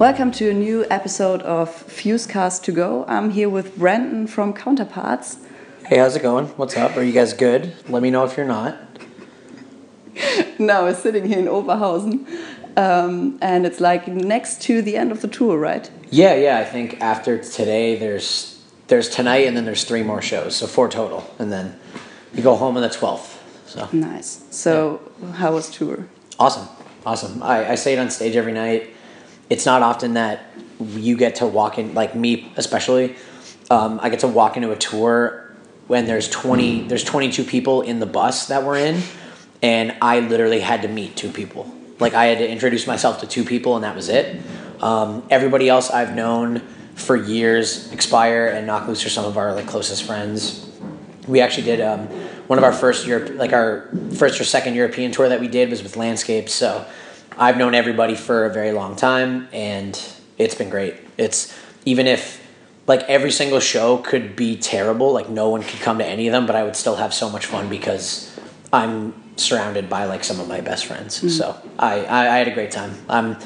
Welcome to a new episode of Fusecast to Go. I'm here with Brandon from Counterparts. Hey, how's it going? What's up? Are you guys good? Let me know if you're not. now we're sitting here in Oberhausen, um, and it's like next to the end of the tour, right? Yeah, yeah. I think after today, there's there's tonight, and then there's three more shows, so four total, and then you go home on the twelfth. So nice. So yeah. how was tour? Awesome, awesome. I, I say it on stage every night. It's not often that you get to walk in, like me especially. Um, I get to walk into a tour when there's twenty, there's twenty two people in the bus that we're in, and I literally had to meet two people. Like I had to introduce myself to two people, and that was it. Um, everybody else I've known for years, Expire and Knock Loose are some of our like closest friends. We actually did um, one of our first Europe, like our first or second European tour that we did was with Landscapes. So I've known everybody for a very long time, and it's been great. It's even if like every single show could be terrible, like no one could come to any of them, but I would still have so much fun because I'm surrounded by like some of my best friends. Mm-hmm. So I, I, I had a great time. I'm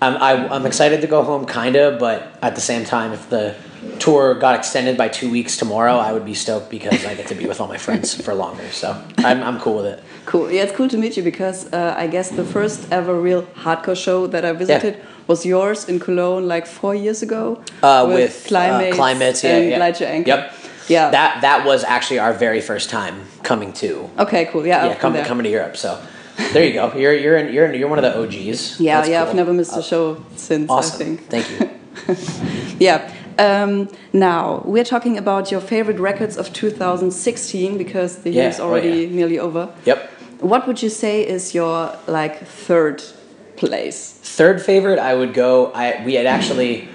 I'm I, am i am excited to go home, kinda, but at the same time, if the tour got extended by two weeks tomorrow, I would be stoked because I get to be with all my friends for longer. So I'm I'm cool with it. Cool. Yeah, it's cool to meet you because uh, I guess the first ever real hardcore show that I visited. Yeah. Was yours in Cologne like four years ago? Uh, with, with Climates, uh, Climates yeah, and yeah. Your Anchor. Yep. Yeah. That that was actually our very first time coming to. Okay, cool. Yeah. Yeah, come, coming to Europe. So there you go. You're you're in, you're in, you're one of the OGs. Yeah, That's yeah. Cool. I've never missed a show since. Awesome. I think. Thank you. yeah. Um, now we're talking about your favorite records of 2016 because the yeah. is already oh, yeah. nearly over. Yep. What would you say is your like third place? Third favorite, I would go. I we had actually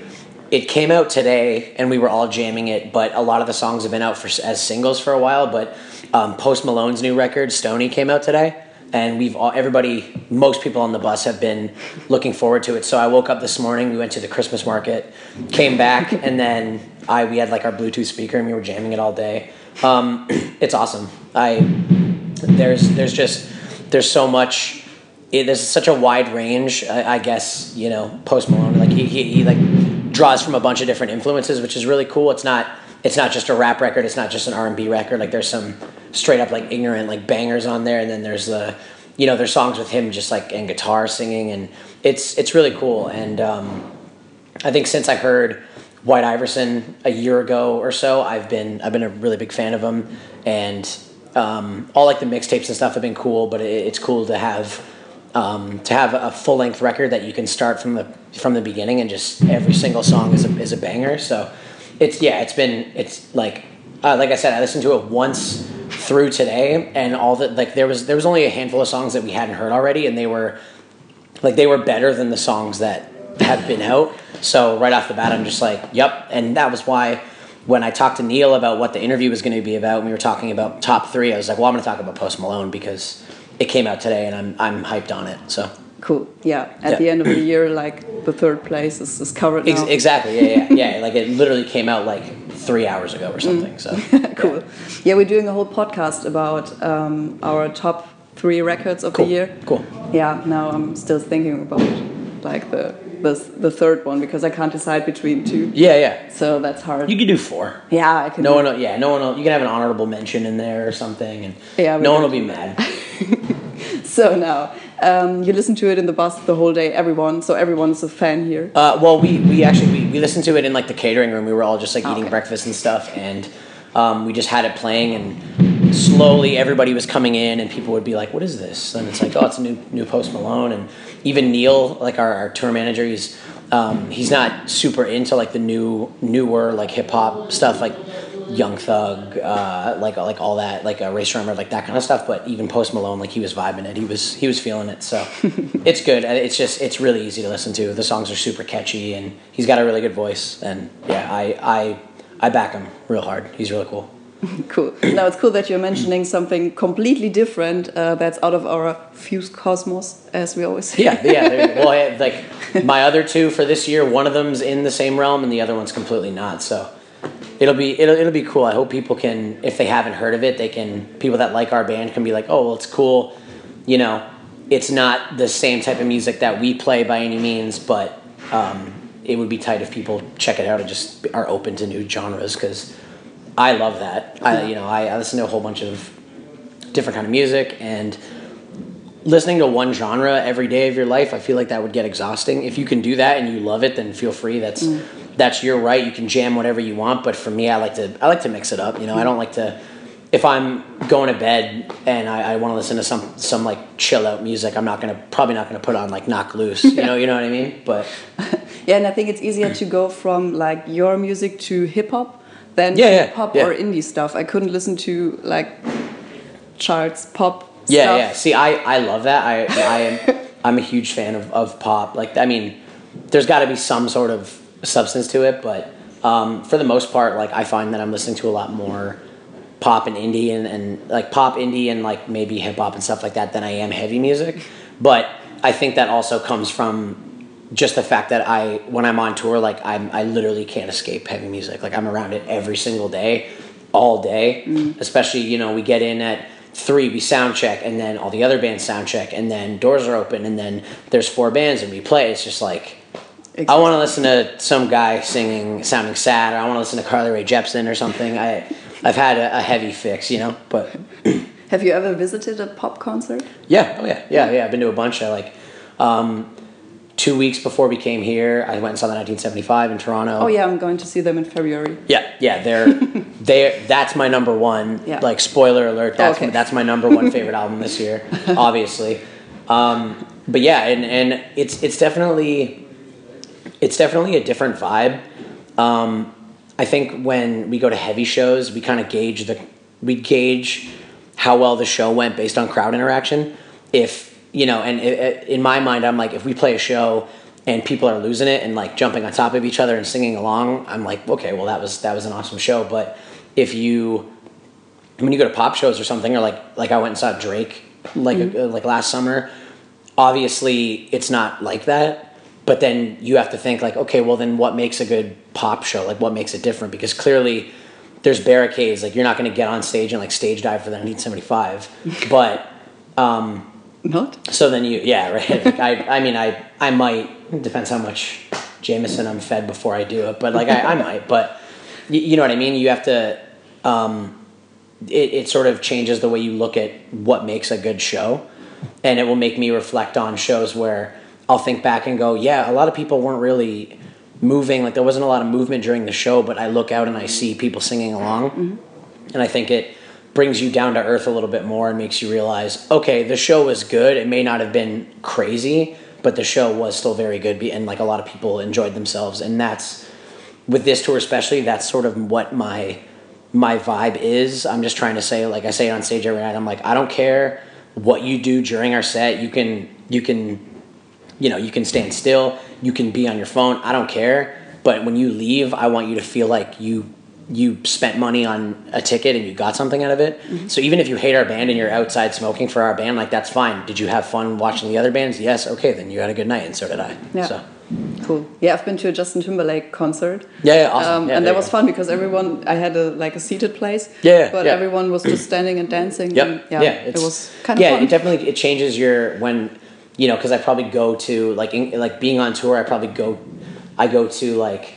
it came out today and we were all jamming it but a lot of the songs have been out for as singles for a while but um, post malone's new record Stoney came out today and we've all everybody most people on the bus have been looking forward to it. So i woke up this morning we went to the christmas market came back and then i we had like our bluetooth speaker and we were jamming it all day. Um, it's awesome. I there's there's just there's so much it, there's such a wide range I, I, guess you know post malone like he, he, he like draws from a bunch of different influences, which is really cool. It's not it's not just a rap record. It's not just an R and B record. Like there's some straight up like ignorant like bangers on there, and then there's the you know there's songs with him just like and guitar singing, and it's it's really cool. And um, I think since I heard White Iverson a year ago or so, I've been I've been a really big fan of him, and um, all like the mixtapes and stuff have been cool. But it, it's cool to have um, to have a full length record that you can start from the from the beginning and just every single song is a, is a banger. So it's yeah, it's been it's like uh, like I said, I listened to it once through today, and all that like there was there was only a handful of songs that we hadn't heard already, and they were like they were better than the songs that have been out. So right off the bat, I'm just like, yep, and that was why when I talked to Neil about what the interview was going to be about, and we were talking about top three, I was like, well, I'm going to talk about Post Malone because it came out today, and I'm I'm hyped on it. So cool. Yeah. At yeah. the end of the year, like the third place is, is covered now. exactly. Yeah, yeah, yeah. Like it literally came out like three hours ago or something. Mm. So cool. Yeah. yeah. we're doing a whole podcast about um, our top three records of cool. the year. Cool. Yeah. Now I'm still thinking about like the the, the third one because I can't decide between two. Yeah, yeah. So that's hard. You could do four. Yeah, I can. No one, will, yeah, no one. Will, you can have an honorable mention in there or something, and yeah, no one will be mad. so now um, you listen to it in the bus the whole day. Everyone, so everyone's a fan here. Uh, well, we we actually we, we listened to it in like the catering room. We were all just like eating okay. breakfast and stuff, and um, we just had it playing and slowly everybody was coming in and people would be like, "What is this?" And it's like, "Oh, it's a new new Post Malone." And even Neil, like our, our tour manager, he's um, he's not super into like the new newer like hip hop stuff, like Young Thug, uh, like like all that, like a uh, Rae Sremmurd, like that kind of stuff. But even Post Malone, like he was vibing it. He was he was feeling it. So it's good. It's just it's really easy to listen to. The songs are super catchy, and he's got a really good voice. And yeah, I I I back him real hard. He's really cool. cool. Now it's cool that you're mentioning something completely different uh, that's out of our fuse cosmos, as we always say. Yeah, yeah. Well, I, like my other two for this year, one of them's in the same realm, and the other one's completely not. So it'll be it'll it'll be cool. I hope people can, if they haven't heard of it, they can. People that like our band can be like, oh, well, it's cool. You know, it's not the same type of music that we play by any means, but um, it would be tight if people check it out and just are open to new genres because I love that. I you know I, I listen to a whole bunch of different kind of music and listening to one genre every day of your life, I feel like that would get exhausting. If you can do that and you love it, then feel free. That's mm. That's your right. You can jam whatever you want. But for me, I like to I like to mix it up. You know, I don't like to. If I'm going to bed and I, I want to listen to some some like chill out music, I'm not gonna probably not gonna put on like Knock Loose. You know, you know what I mean. But yeah, and I think it's easier to go from like your music to hip hop than yeah, yeah, pop yeah. or indie stuff. I couldn't listen to like charts pop yeah, stuff. yeah. See, I, I love that. I I am I'm a huge fan of, of pop. Like, I mean, there's got to be some sort of substance to it, but um, for the most part, like I find that I'm listening to a lot more pop and indie and, and like pop indie and like maybe hip hop and stuff like that than I am heavy music. But I think that also comes from just the fact that I when I'm on tour, like I'm I literally can't escape heavy music. Like I'm around it every single day, all day. Mm. Especially you know we get in at three we sound check and then all the other bands sound check and then doors are open and then there's four bands and we play it's just like exactly. i want to listen to some guy singing sounding sad or i want to listen to carly rae jepsen or something i i've had a, a heavy fix you know but have you ever visited a pop concert yeah oh yeah yeah yeah i've been to a bunch i like um, two weeks before we came here, I went and saw the 1975 in Toronto. Oh yeah, I'm going to see them in February. Yeah, yeah, they're they that's my number one. Yeah. Like spoiler alert, that's okay. that's my number one favorite album this year, obviously. Um, but yeah, and and it's it's definitely it's definitely a different vibe. Um, I think when we go to heavy shows, we kind of gauge the we gauge how well the show went based on crowd interaction. If you know, and it, it, in my mind, I'm like, if we play a show and people are losing it and like jumping on top of each other and singing along, I'm like, okay, well that was that was an awesome show. But if you when you go to pop shows or something, or like like I went and saw Drake like mm-hmm. uh, like last summer, obviously it's not like that. But then you have to think like, okay, well then what makes a good pop show? Like what makes it different? Because clearly there's barricades. Like you're not going to get on stage and like stage dive for the 1975, but um, not. So then you, yeah, right. Like I, I mean, I, I might. Depends how much Jameson I'm fed before I do it, but like I, I might. But you, you, know what I mean. You have to. Um, it, it sort of changes the way you look at what makes a good show, and it will make me reflect on shows where I'll think back and go, yeah, a lot of people weren't really moving. Like there wasn't a lot of movement during the show, but I look out and I see people singing along, mm-hmm. and I think it brings you down to earth a little bit more and makes you realize, okay, the show was good. It may not have been crazy, but the show was still very good, and like a lot of people enjoyed themselves. And that's with this tour especially. That's sort of what my my vibe is. I'm just trying to say, like I say on stage every night, I'm like, I don't care what you do during our set. You can you can you know you can stand still. You can be on your phone. I don't care. But when you leave, I want you to feel like you you spent money on a ticket and you got something out of it. Mm-hmm. So even if you hate our band and you're outside smoking for our band, like that's fine. Did you have fun watching the other bands? Yes. Okay, then you had a good night, and so did I. Yeah. So. Cool. Yeah, I've been to a Justin Timberlake concert. Yeah, yeah awesome. Um, yeah, and that was fun because everyone, I had a like a seated place. Yeah, but yeah. everyone was just standing and dancing. Yep. And yeah, yeah, it was kind of yeah. Fun. It definitely it changes your when you know because I probably go to like in, like being on tour. I probably go, I go to like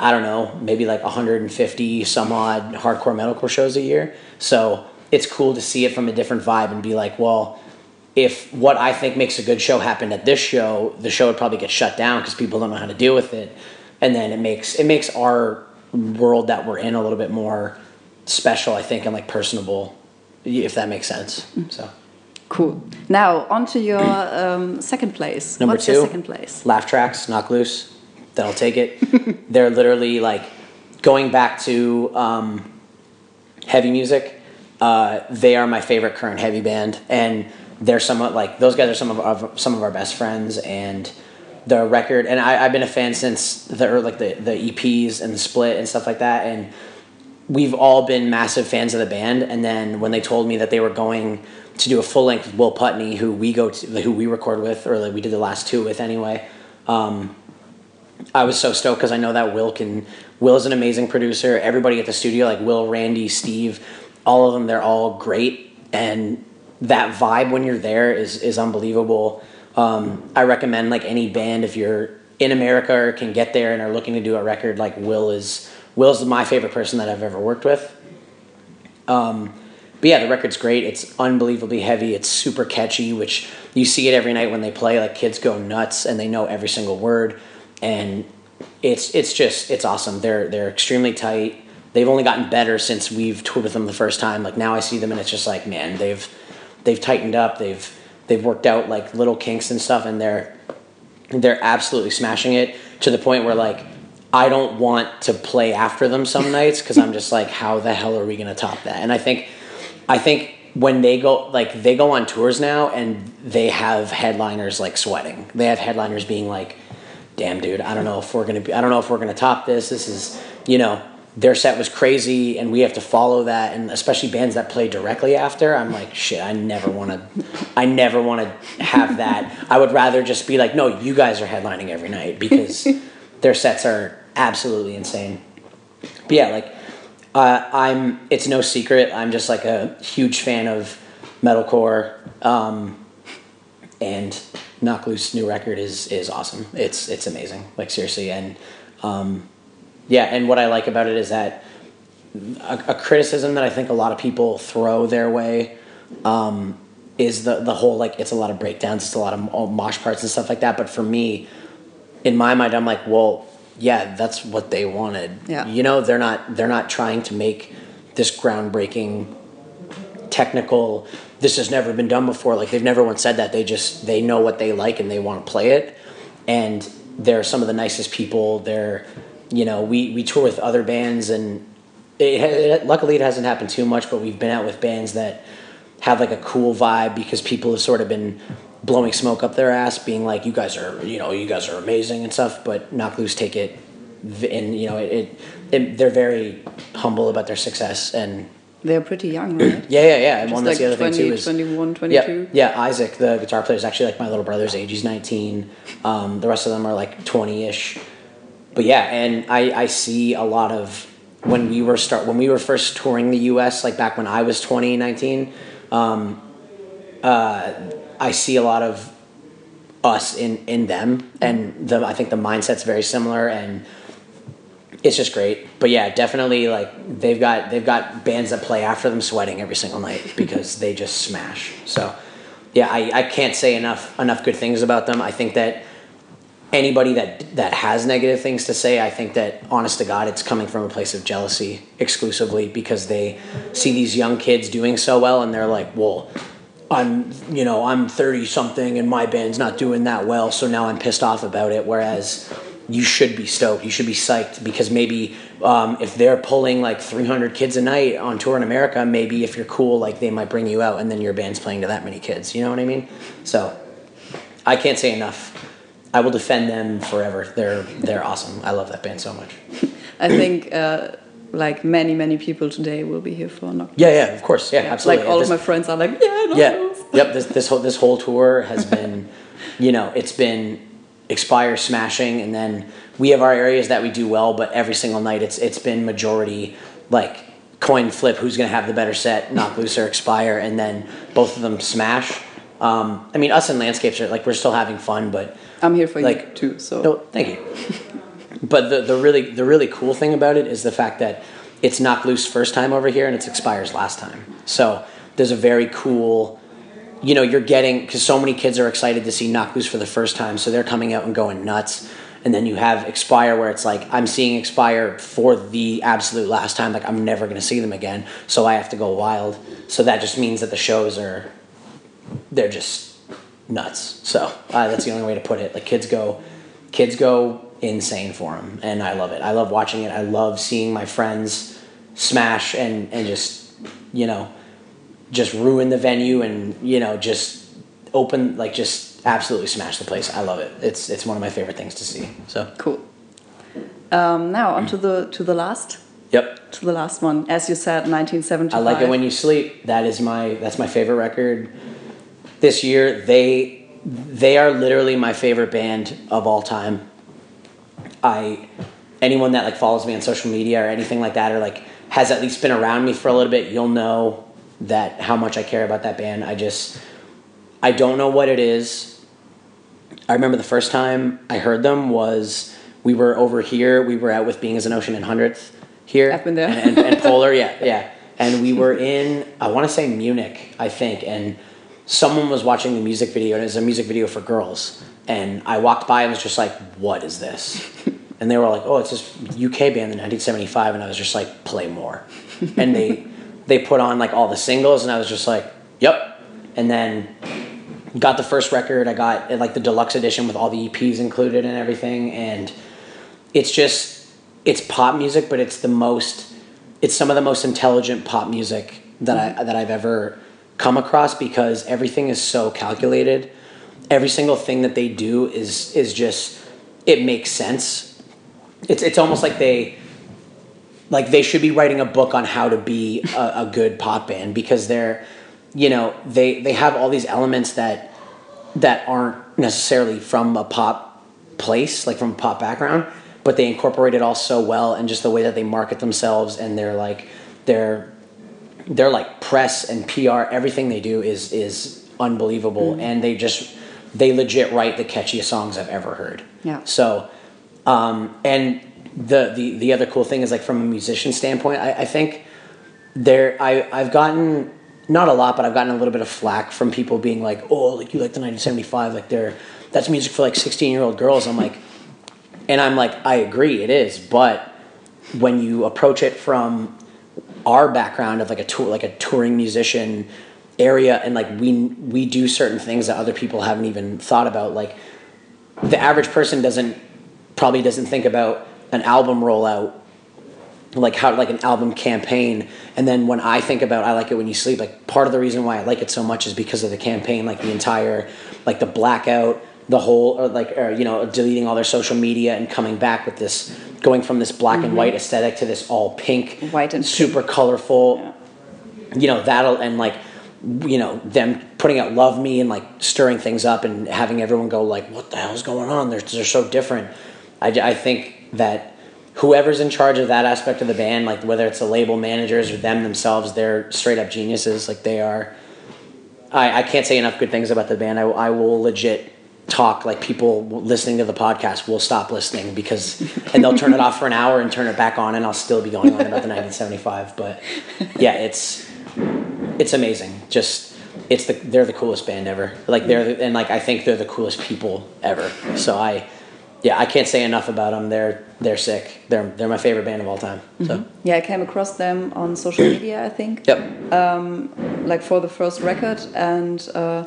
I don't know, maybe like 150 some odd hardcore metalcore shows a year. So it's cool to see it from a different vibe and be like, well, if what I think makes a good show happened at this show, the show would probably get shut down because people don't know how to deal with it, and then it makes it makes our world that we're in a little bit more special, I think, and like personable, if that makes sense. So. Cool. Now on to your um, second place. Number What's two. Your second place. Laugh tracks, knock loose then I'll take it. They're literally like going back to um, heavy music. Uh, they are my favorite current heavy band, and they're somewhat like those guys are some of our, some of our best friends, and the record. And I, have been a fan since the like the the EPs and the split and stuff like that, and we've all been massive fans of the band. And then when they told me that they were going to do a full length with Will Putney, who we go to, who we record with, or like we did the last two with anyway. Um, I was so stoked because I know that Will can. Will is an amazing producer. Everybody at the studio, like Will, Randy, Steve, all of them, they're all great, and that vibe when you're there is is unbelievable. Um, I recommend like any band if you're in America or can get there and are looking to do a record, like Will is Will's my favorite person that I've ever worked with. Um, but yeah, the record's great. It's unbelievably heavy. It's super catchy, which you see it every night when they play. Like kids go nuts and they know every single word, and it's it's just it's awesome. They're they're extremely tight. They've only gotten better since we've toured with them the first time. Like now I see them and it's just like man, they've they've tightened up. They've they've worked out like little kinks and stuff, and they're they're absolutely smashing it to the point where like I don't want to play after them some nights because I'm just like, how the hell are we gonna top that? And I think, I think when they go like they go on tours now and they have headliners like sweating. They have headliners being like, "Damn, dude, I don't know if we're gonna be, I don't know if we're gonna top this. This is, you know." Their set was crazy, and we have to follow that. And especially bands that play directly after, I'm like, shit. I never want to, I never want to have that. I would rather just be like, no, you guys are headlining every night because their sets are absolutely insane. But yeah, like uh, I'm. It's no secret. I'm just like a huge fan of metalcore, um, and Knock Loose new record is is awesome. It's it's amazing. Like seriously, and um, yeah, and what I like about it is that a, a, criticism that I think a lot of people throw their way. Um, is the the whole like it's a lot of breakdowns, it's a lot of mosh parts and stuff like that. But for me, in my mind, I'm like, well, yeah, that's what they wanted. Yeah. You know, they're not they're not trying to make this groundbreaking technical this has never been done before. Like they've never once said that. They just they know what they like and they want to play it. And they're some of the nicest people. They're you know, we we tour with other bands and it, it luckily it hasn't happened too much, but we've been out with bands that have like a cool vibe because people have sort of been blowing smoke up their ass, being like, "You guys are, you know, you guys are amazing and stuff." But Knocked Loose take it, and you know, it, it, it they're very humble about their success and. They're pretty young, right? yeah, yeah, yeah. And one that's like the other 20, thing too is 21, 22. Yeah, yeah. Isaac, the guitar player, is actually like my little brother's age. He's nineteen. Um, the rest of them are like twenty ish. But yeah, and I I see a lot of when we were start when we were first touring the U.S. like back when I was 20, 19, um, uh, I see a lot of us in in them, and the I think the mindset's very similar, and it's just great. But yeah, definitely like they've got they've got bands that play after them sweating every single night because they just smash. So yeah, I, I can't say enough enough good things about them. I think that anybody that that has negative things to say, I think that honest to God, it's coming from a place of jealousy exclusively because they see these young kids doing so well and they're like, well, I'm you know I'm thirty something and my band's not doing that well, so now I'm pissed off about it. Whereas you should be stoked, you should be psyched because maybe um, if they're pulling like 300 kids a night on tour in America, maybe if you're cool, like they might bring you out and then your band's playing to that many kids. You know what I mean? So I can't say enough. I will defend them forever. They're they're awesome. I love that band so much. I think. Uh, like many many people today will be here for Knocked Yeah, yeah, of course, yeah, absolutely. Like all this, of my friends are like, yeah, yeah, yep. This this whole this whole tour has been, you know, it's been expire smashing, and then we have our areas that we do well, but every single night it's it's been majority like coin flip who's going to have the better set, Knocked Loose or expire, and then both of them smash. Um, I mean, us and landscapes are like we're still having fun, but I'm here for like, you too. So no, thank you. but the the really the really cool thing about it is the fact that it's Knocked Loose first time over here and it's expires last time. So there's a very cool, you know, you're getting because so many kids are excited to see Knocked Loose for the first time, so they're coming out and going nuts. And then you have expire where it's like I'm seeing expire for the absolute last time, like I'm never gonna see them again, so I have to go wild. So that just means that the shows are, they're just nuts. So uh, that's the only way to put it. Like kids go, kids go insane for them, and I love it. I love watching it. I love seeing my friends smash and and just you know just ruin the venue and you know just open like just absolutely smash the place. I love it. It's it's one of my favorite things to see. So cool. Um, now on to the to the last. Yep. To the last one, as you said, 1975. I like it when you sleep. That is my that's my favorite record. This year they they are literally my favorite band of all time. I anyone that like follows me on social media or anything like that or like has at least been around me for a little bit, you'll know that how much I care about that band. I just I don't know what it is. I remember the first time I heard them was we were over here. We were out with Being as an Ocean and Hundredth here. I've been there. And, and, and Polar, yeah, yeah. And we were in, I want to say Munich, I think, and someone was watching the music video, and it was a music video for girls. And I walked by and was just like, what is this? And they were like, oh, it's this UK band in 1975. And I was just like, play more. and they they put on like all the singles, and I was just like, yep. And then got the first record. I got uh, like the deluxe edition with all the EPs included and everything. And it's just, it's pop music, but it's the most, it's some of the most intelligent pop music that I that I've ever come across because everything is so calculated. Every single thing that they do is is just it makes sense. It's it's almost like they like they should be writing a book on how to be a, a good pop band because they're you know they they have all these elements that that aren't necessarily from a pop place like from a pop background but they incorporate it all so well and just the way that they market themselves and they're like they're they're like press and PR everything they do is is unbelievable mm-hmm. and they just they legit write the catchiest songs I've ever heard. Yeah. So um, and the, the the other cool thing is like from a musician standpoint, I, I think there I I've gotten not a lot, but I've gotten a little bit of flack from people being like, "Oh, like you like the 1975, like they're that's music for like 16 year old girls." I'm like, and I'm like, I agree, it is, but when you approach it from our background of like a tour, like a touring musician area, and like we we do certain things that other people haven't even thought about, like the average person doesn't probably doesn't think about an album rollout like how like an album campaign. And then when i think about i like it when you sleep like part of the reason why i like it so much is because of the campaign like the entire like the blackout the whole or like or, you know deleting all their social media and coming back with this going from this black and mm-hmm. white aesthetic to this all pink White and super colorful. You know that'll and like you know them putting out love me and like stirring things up and having everyone go like what the hell's going on? They're, they're so different. I, I think that whoever's in charge of that aspect of the band like whether it's the label managers or them themselves they're straight up geniuses like they are. I, I can't say enough good things about the band. I, I will legit talk like people listening to the podcast will stop listening because and they'll turn it off for an hour and turn it back on and I'll still be going on about the 1975 but yeah it's it's amazing. Just it's the they're the coolest band ever. Like they're the, and like I think they're the coolest people ever. So I yeah, I can't say enough about them. They're they're sick. They're they're my favorite band of all time. So Yeah, I came across them on social media, I think. yep. Um, like for the first record and uh,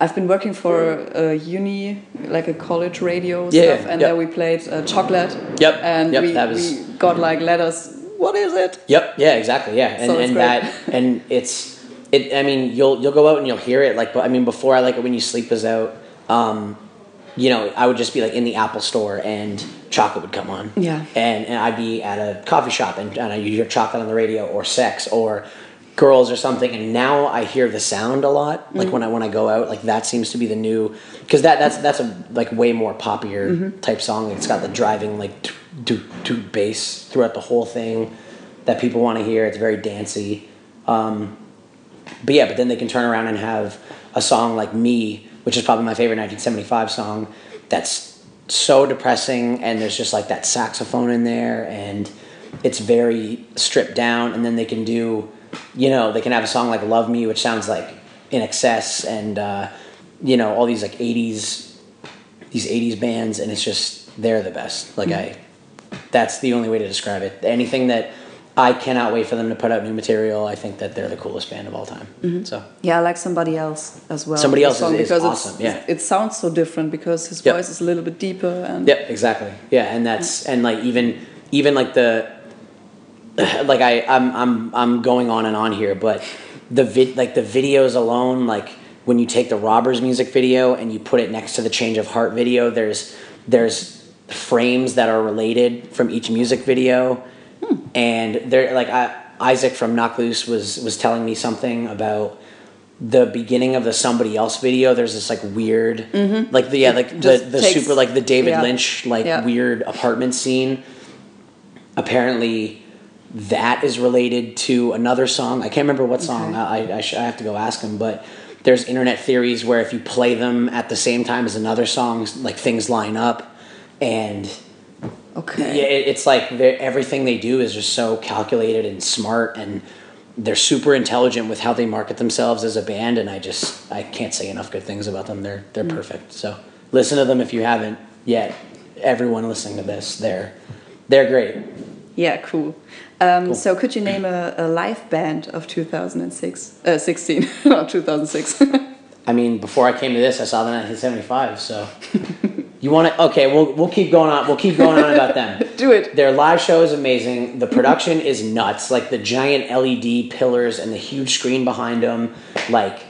I've been working for a uni, like a college radio Yeah, stuff, and yep. there we played uh, Chocolate. Yep, And yep, we, that was- we got like letters. What is it? Yep. Yeah. Exactly. Yeah. And So and great. that and it's it. I mean, you'll you'll go out and you'll hear it. Like, but I mean, before I like it when you sleep is out. Um, you know, I would just be like in the Apple store and chocolate would come on. Yeah. And, and I'd be at a coffee shop and, and I hear chocolate on the radio or sex or girls or something. And now I hear the sound a lot. Like when I when I go out, like that seems to be the new because that that's that's a like way more poppier type song. It's got the driving like do do bass throughout the whole thing that people want to hear. It's very dancey. Um, but yeah, but then they can turn around and have a song like Me, which is probably my favorite 1975 song, that's so depressing, and there's just like that saxophone in there, and it's very stripped down. And then they can do, you know, they can have a song like Love Me, which sounds like INXS, and, uh, you know, all these like 80s, these 80s bands, and it's just, they're the best. Like, I, that's the only way to describe it. Anything that I cannot wait for them to put out new material. I think that they're the coolest band of all time. Mm-hmm. So Yeah, I like somebody else as well. Somebody Else is- is awesome, yeah. It sounds so different because his Yep. voice is a little bit deeper and Yep, exactly. Yeah, and that's and like even even like the like I I'm I'm I'm going on and on here, but the vid like the videos alone, like when you take the Robbers music video and you put it next to the Change of Heart video, there's there's frames that are related from each music video, and they're like I, Isaac from Knock Loose was was telling me something about the beginning of the somebody else video there's this like weird like the yeah like the, Mm-hmm. the takes- super like the david yeah. lynch like Yeah. weird apartment scene apparently that is related to another song i can't remember what song Okay. i I, sh- I have to go ask him but there's internet theories where if you play them at the same time as another song, like things line up, and Okay. yeah, it, it's like everything they do is just so calculated and smart, and they're super intelligent with how they market themselves as a band. And I just I can't say enough good things about them. They're they're perfect. So listen to them if you haven't yet. Everyone listening to this, they're they're great. Yeah, cool. Um, So, could you name a, a live band of 2006, uh, 16, not 2006? I mean, before I came to this, I saw the 1975. So you want to? Okay, we'll we'll keep going on. We'll keep going on about them. Do it. Their live show is amazing. The production is nuts. Like the giant LED pillars and the huge screen behind them. Like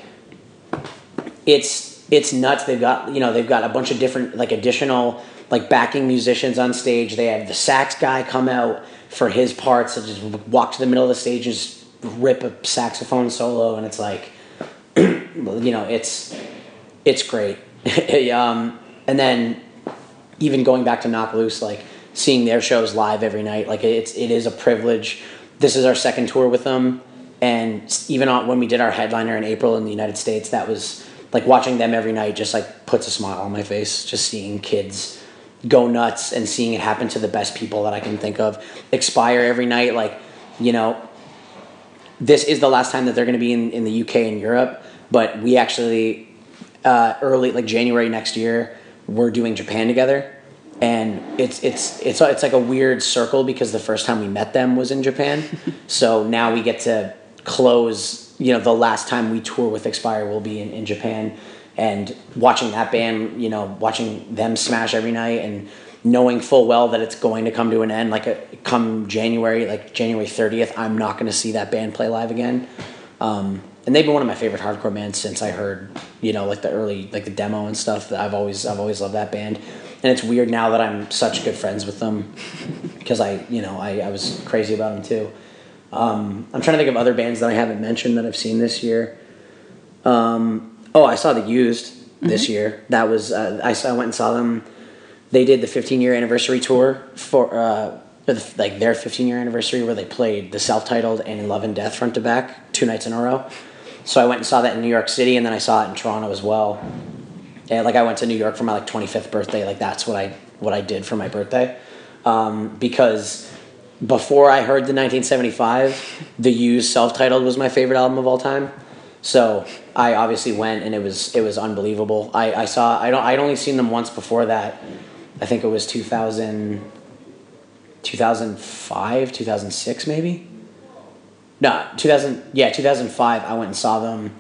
it's it's nuts. They've got you know they've got a bunch of different like additional like backing musicians on stage. They have the sax guy come out for his parts and just walk to the middle of the stage and just rip a saxophone solo, and it's like you know it's it's great. um, and then even going back to Knock Loose, like seeing their shows live every night, like it's it is a privilege. This is our second tour with them, and even on, when we did our headliner in April in the United States, that was like watching them every night just like puts a smile on my face. Just seeing kids go nuts and seeing it happen to the best people that I can think of. Expire every night, like you know, this is the last time that they're going to be in, in the UK and Europe, but we actually uh, early like January next year we're doing Japan together, and it's it's it's it's like a weird circle because the first time we met them was in Japan, so now we get to close. You know, the last time we tour with Expire will be in, in Japan, and watching that band, you know, watching them smash every night and knowing full well that it's going to come to an end like a, come january like january 30th i'm not going to see that band play live again um, and they've been one of my favorite hardcore bands since i heard you know like the early like the demo and stuff. I've always i've always loved that band. And it's weird now that i'm such good friends with them because i you know I, I was crazy about them too. Um, i'm trying to think of other bands that i haven't mentioned that i've seen this year. Um, oh i saw the used this year. That was uh, I, saw- I went and saw them. They did the 15 year anniversary tour for uh, like their 15 year anniversary where they played the self-titled and in love and death front to back two nights in a row so i went and saw that in new york city and then i saw it in toronto as well and like i went to new york for my like 25th birthday like that's what i what i did for my birthday um, because before i heard the 1975 the used self-titled was my favorite album of all time so I obviously went and it was it was unbelievable. I, I saw I don't I'd only seen them once before that. I think it was 2000, 2005, 2006 maybe. No, 2000 yeah, 2005 I went and saw them.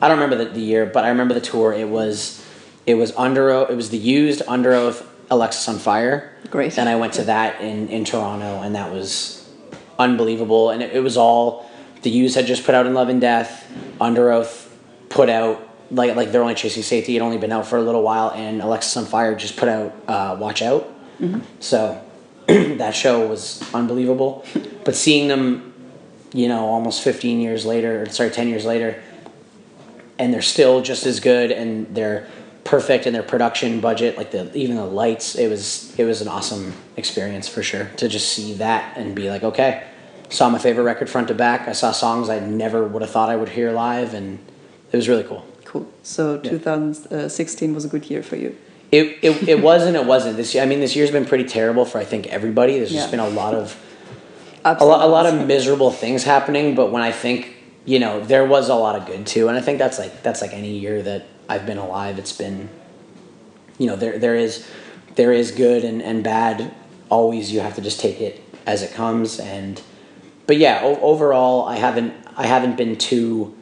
I don't remember the, the year, but I remember the tour. It was it was under oath, it was the used under oath Alexisonfire. Great. And I went to that in in Toronto and that was unbelievable and it, it was all the Used had just put out in Love and Death, Under Oath put out like like they're only chasing safety. It only been out for a little while, and Alexisonfire just put out uh, Watch Out. So that show was unbelievable. But seeing them, you know, almost 15 years later, sorry, 10 years later, and they're still just as good, and they're perfect in their production budget, like the even the lights. It was it was an awesome experience for sure to just see that and be like, okay, saw my favorite record front to back. I saw songs I never would have thought I would hear live, and it was really cool. Cool. So 2016 was a good year for you. It, it, it was and it wasn't this year. I mean, this year's been pretty terrible for I think everybody. There's just been a lot of a lot, a lot of miserable things happening. But when I think you know, there was a lot of good too, and I think that's like that's like any year that I've been alive. It's been, you know, there there is there is good and, and bad. Always, you have to just take it as it comes. And but yeah, o- overall, I haven't I haven't been too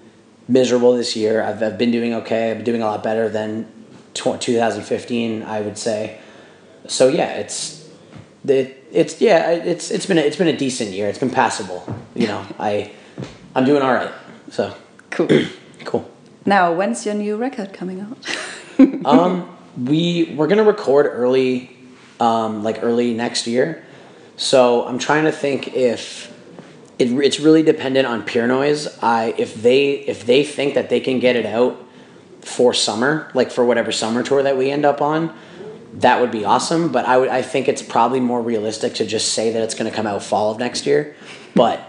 miserable this year. I've, I've been doing okay. I've been doing a lot better than tw- 2015, I would say. So yeah, it's it, it's yeah, it's it's been a, it's been a decent year. It's been passable. You know, I I'm doing all right. So Cool. cool. now, when's your new record coming out? Um, we we're gonna record early, um, like early next year. So I'm trying to think if it, it's really dependent on Pure Noise. I if they if they think that they can get it out for summer, like for whatever summer tour that we end up on, that would be awesome. But I would I think it's probably more realistic to just say that it's gonna come out fall of next year. But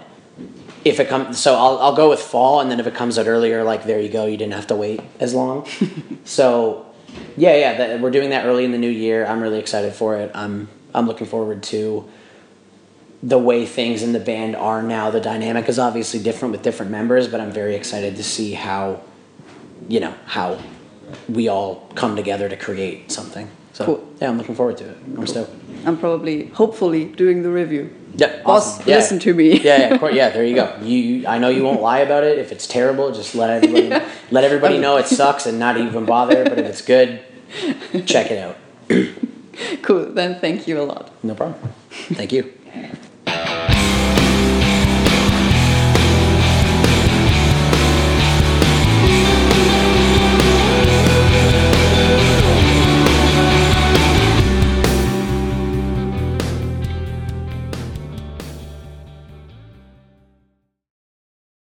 if it comes, so I'll I'll go with fall, and then if it comes out earlier, like there you go, you didn't have to wait as long. so, yeah, yeah, that, we're doing that early in the new year. I'm really excited for it. I'm I'm looking forward to the way things in the band are now. The dynamic is obviously different with different members, but I'm very excited to see how, you know, how we all come together to create something. So Cool. yeah, I'm looking forward to it. I'm stoked. I'm probably, hopefully, doing the review. Yeah, Boss, awesome. Yeah. listen to me. yeah, yeah, of yeah. There you go. You, you- I know you won't lie about it. If it's terrible, just let everybody let everybody know it sucks and not even bother. But if it's good, check it out. Cool. Then thank you a lot. No problem. Thank you.